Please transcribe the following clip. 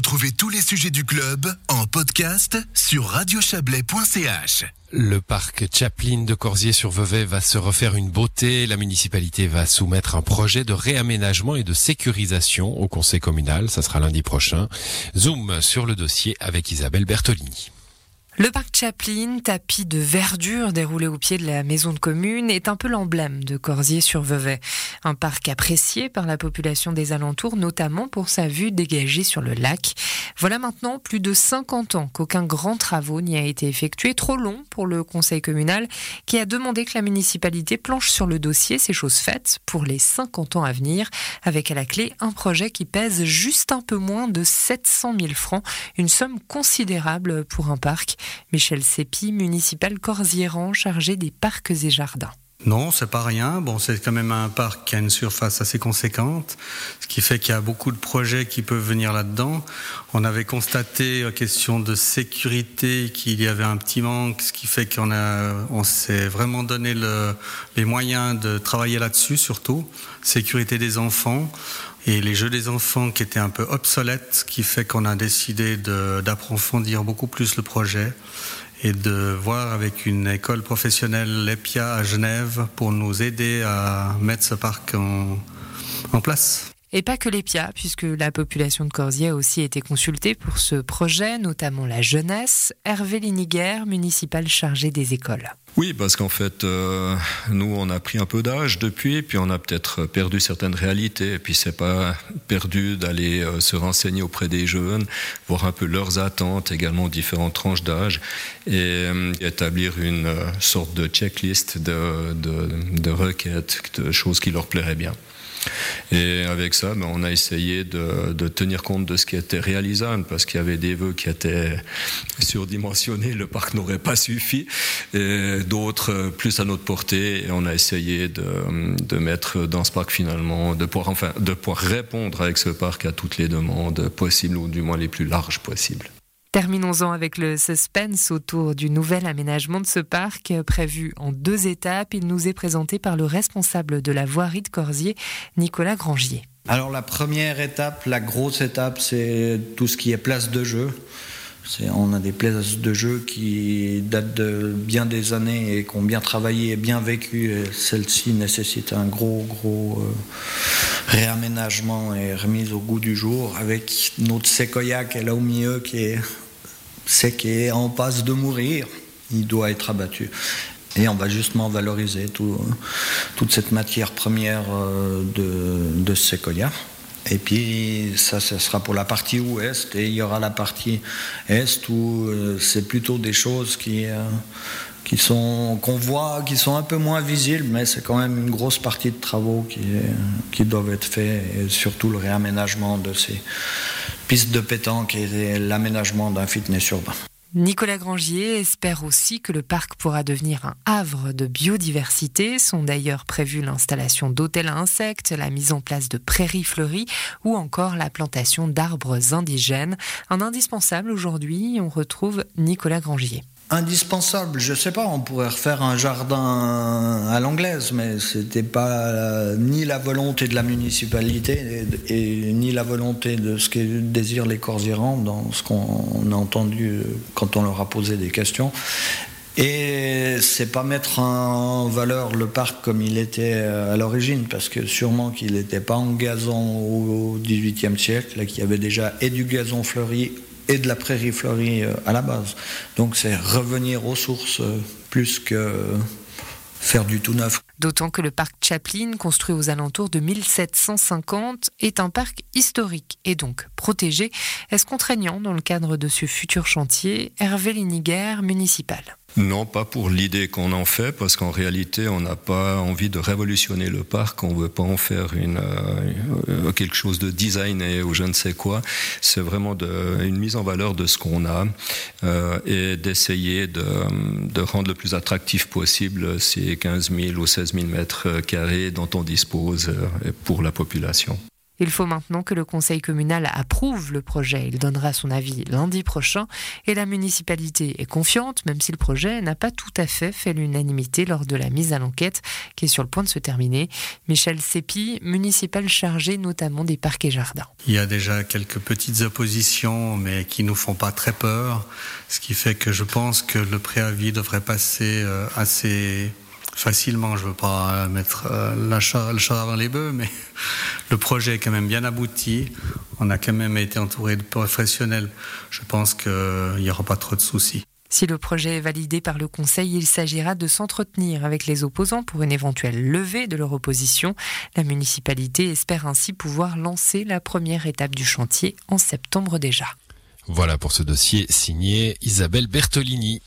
Retrouvez tous les sujets du club en podcast sur radiochablais.ch. Le parc Chaplin de Corsier-sur-Vevey va se refaire une beauté. La municipalité va soumettre un projet de réaménagement et de sécurisation au conseil communal. Ça sera lundi prochain. Zoom sur le dossier avec Isabelle Bertolini. Le parc Chaplin, tapis de verdure déroulé au pied de la maison de commune, est un peu l'emblème de Corsier-sur-Vevey. Un parc apprécié par la population des alentours, notamment pour sa vue dégagée sur le lac. Voilà maintenant plus de 50 ans qu'aucun grand travaux n'y a été effectué, trop long pour le conseil communal, qui a demandé que la municipalité planche sur le dossier, ces choses faites, pour les 50 ans à venir, avec à la clé un projet qui pèse juste un peu moins de 700 000 francs, une somme considérable pour un parc. Michel Sépi, municipal Corzieran, chargé des parcs et jardins. Non, c'est pas rien. Bon, c'est quand même un parc qui a une surface assez conséquente, ce qui fait qu'il y a beaucoup de projets qui peuvent venir là-dedans. On avait constaté, question de sécurité, qu'il y avait un petit manque, ce qui fait qu'on a, on s'est vraiment donné le, les moyens de travailler là-dessus, surtout sécurité des enfants et les jeux des enfants qui étaient un peu obsolètes, ce qui fait qu'on a décidé d'approfondir beaucoup plus le projet et de voir avec une école professionnelle, l'EPIA à Genève, pour nous aider à mettre ce parc en, en place. Et pas que les PIA, puisque la population de Corsier a aussi été consultée pour ce projet, notamment la jeunesse. Hervé Liniguer, municipal chargé des écoles. Oui, parce qu'en fait, euh, nous, on a pris un peu d'âge depuis, puis on a peut-être perdu certaines réalités, et puis c'est pas perdu d'aller euh, se renseigner auprès des jeunes, voir un peu leurs attentes, également différentes tranches d'âge, et euh, établir une sorte de checklist de requêtes, de choses qui leur plairaient bien. Et avec ça, ben, on a essayé de, de, tenir compte de ce qui était réalisable, parce qu'il y avait des vœux qui étaient surdimensionnés, le parc n'aurait pas suffi, et d'autres plus à notre portée, et on a essayé de, de, mettre dans ce parc finalement, de pouvoir, enfin, de pouvoir répondre avec ce parc à toutes les demandes possibles, ou du moins les plus larges possibles. Terminons-en avec le suspense autour du nouvel aménagement de ce parc prévu en deux étapes. Il nous est présenté par le responsable de la voirie de Corsier, Nicolas Grangier. Alors la première étape, la grosse étape, c'est tout ce qui est place de jeu. On a des places de jeu qui datent de bien des années et qui ont bien travaillé et bien vécu. Celle-ci nécessite un gros, gros euh, réaménagement et remise au goût du jour avec notre séquoia qui est là au milieu qui est en passe de mourir. Il doit être abattu. Et on va justement valoriser tout, toute cette matière première euh, de, de séquoia. Et puis ça, ce sera pour la partie ouest. Et il y aura la partie est où euh, c'est plutôt des choses qui, euh, qui sont qu'on voit, qui sont un peu moins visibles, mais c'est quand même une grosse partie de travaux qui, qui doivent être faits, et surtout le réaménagement de ces pistes de pétanque et l'aménagement d'un fitness urbain. Nicolas Grangier espère aussi que le parc pourra devenir un havre de biodiversité. Sont d'ailleurs prévues l'installation d'hôtels à insectes, la mise en place de prairies fleuries ou encore la plantation d'arbres indigènes. Un indispensable aujourd'hui, on retrouve Nicolas Grangier indispensable. Je sais pas, on pourrait refaire un jardin à l'anglaise, mais c'était pas ni la volonté de la municipalité et, ni la volonté de ce que désirent les Corsirans dans ce qu'on a entendu quand on leur a posé des questions. Et c'est pas mettre en valeur le parc comme il était à l'origine, parce que sûrement qu'il n'était pas en gazon au XVIIIe siècle, qu'il y avait déjà et du gazon fleuri et de la prairie fleurie euh, à la base. Donc c'est revenir aux sources euh, plus que faire du tout neuf. D'autant que le parc Chaplin, construit aux alentours de 1750, est un parc historique et donc protégé. Est-ce contraignant dans le cadre de ce futur chantier? Hervé Liniger, municipal. Non, pas pour l'idée qu'on en fait, parce qu'en réalité, on n'a pas envie de révolutionner le parc, on veut pas en faire une, euh, quelque chose de designé ou je ne sais quoi. C'est vraiment de, une mise en valeur de ce qu'on a euh, et d'essayer de, de, rendre le plus attractif possible ces 15 000 ou 16 000 mètres carrés dont on dispose euh, pour la population. Il faut maintenant que le conseil communal approuve le projet. Il donnera son avis lundi prochain et la municipalité est confiante, même si le projet n'a pas tout à fait fait l'unanimité lors de la mise à l'enquête qui est sur le point de se terminer. Michel Sépi, municipal chargé notamment des parcs et jardins. Il y a déjà quelques petites oppositions, mais qui nous font pas très peur, ce qui fait que je pense que le préavis devrait passer euh, assez facilement. Je veux pas mettre euh, le chat avant les bœufs, mais le projet est quand même bien abouti. On a quand même été entouré de professionnels. Je pense qu'il n'y aura pas trop de soucis. Si le projet est validé par le Conseil, il s'agira de s'entretenir avec les opposants pour une éventuelle levée de leur opposition. La municipalité espère ainsi pouvoir lancer la première étape du chantier en septembre déjà. Voilà pour ce dossier signé Isabelle Bertolini.